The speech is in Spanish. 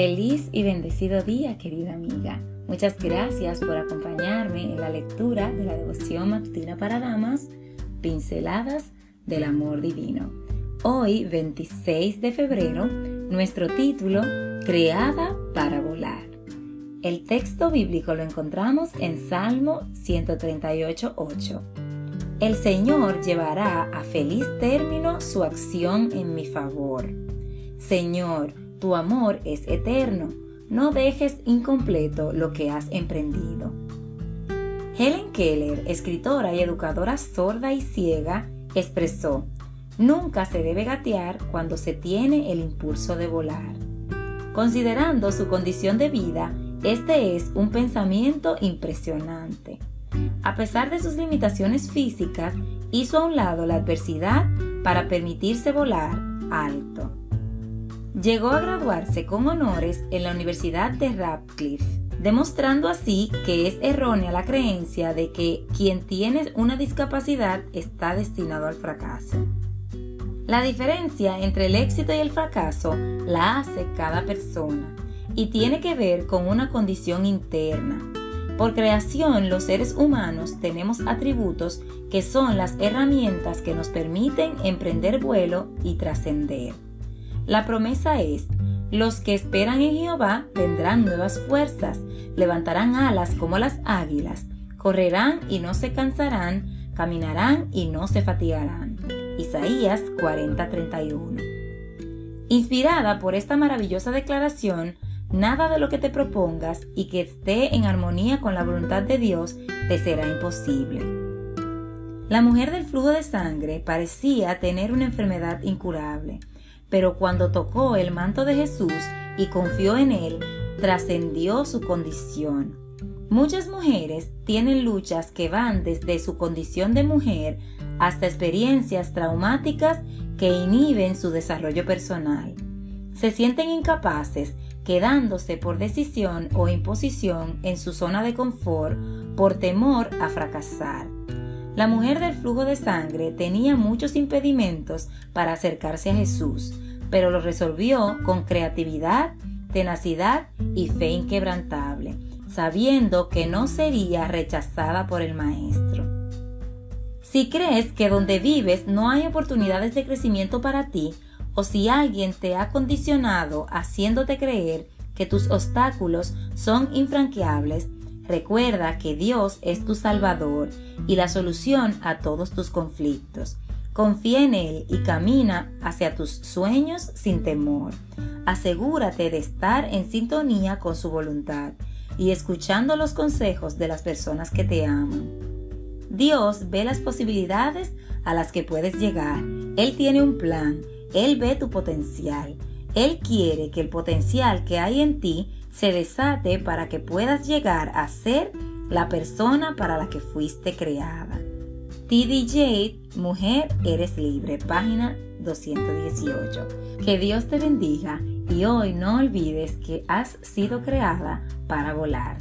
Feliz y bendecido día, querida amiga. Muchas gracias por acompañarme en la lectura de la devoción matutina para damas, Pinceladas del Amor Divino. Hoy, 26 de febrero, nuestro título, Creada para volar. El texto bíblico lo encontramos en Salmo 138.8. El Señor llevará a feliz término su acción en mi favor. Señor, tu amor es eterno. No dejes incompleto lo que has emprendido. Helen Keller, escritora y educadora sorda y ciega, expresó, Nunca se debe gatear cuando se tiene el impulso de volar. Considerando su condición de vida, este es un pensamiento impresionante. A pesar de sus limitaciones físicas, hizo a un lado la adversidad para permitirse volar alto. Llegó a graduarse con honores en la Universidad de Radcliffe, demostrando así que es errónea la creencia de que quien tiene una discapacidad está destinado al fracaso. La diferencia entre el éxito y el fracaso la hace cada persona y tiene que ver con una condición interna. Por creación, los seres humanos tenemos atributos que son las herramientas que nos permiten emprender vuelo y trascender. La promesa es, los que esperan en Jehová tendrán nuevas fuerzas, levantarán alas como las águilas, correrán y no se cansarán, caminarán y no se fatigarán. Isaías 40:31. Inspirada por esta maravillosa declaración, nada de lo que te propongas y que esté en armonía con la voluntad de Dios te será imposible. La mujer del flujo de sangre parecía tener una enfermedad incurable pero cuando tocó el manto de Jesús y confió en él, trascendió su condición. Muchas mujeres tienen luchas que van desde su condición de mujer hasta experiencias traumáticas que inhiben su desarrollo personal. Se sienten incapaces, quedándose por decisión o imposición en su zona de confort por temor a fracasar. La mujer del flujo de sangre tenía muchos impedimentos para acercarse a Jesús, pero lo resolvió con creatividad, tenacidad y fe inquebrantable, sabiendo que no sería rechazada por el Maestro. Si crees que donde vives no hay oportunidades de crecimiento para ti, o si alguien te ha condicionado haciéndote creer que tus obstáculos son infranqueables, Recuerda que Dios es tu Salvador y la solución a todos tus conflictos. Confía en Él y camina hacia tus sueños sin temor. Asegúrate de estar en sintonía con su voluntad y escuchando los consejos de las personas que te aman. Dios ve las posibilidades a las que puedes llegar. Él tiene un plan. Él ve tu potencial. Él quiere que el potencial que hay en ti se desate para que puedas llegar a ser la persona para la que fuiste creada. TDJ, Mujer, eres libre, página 218. Que Dios te bendiga y hoy no olvides que has sido creada para volar.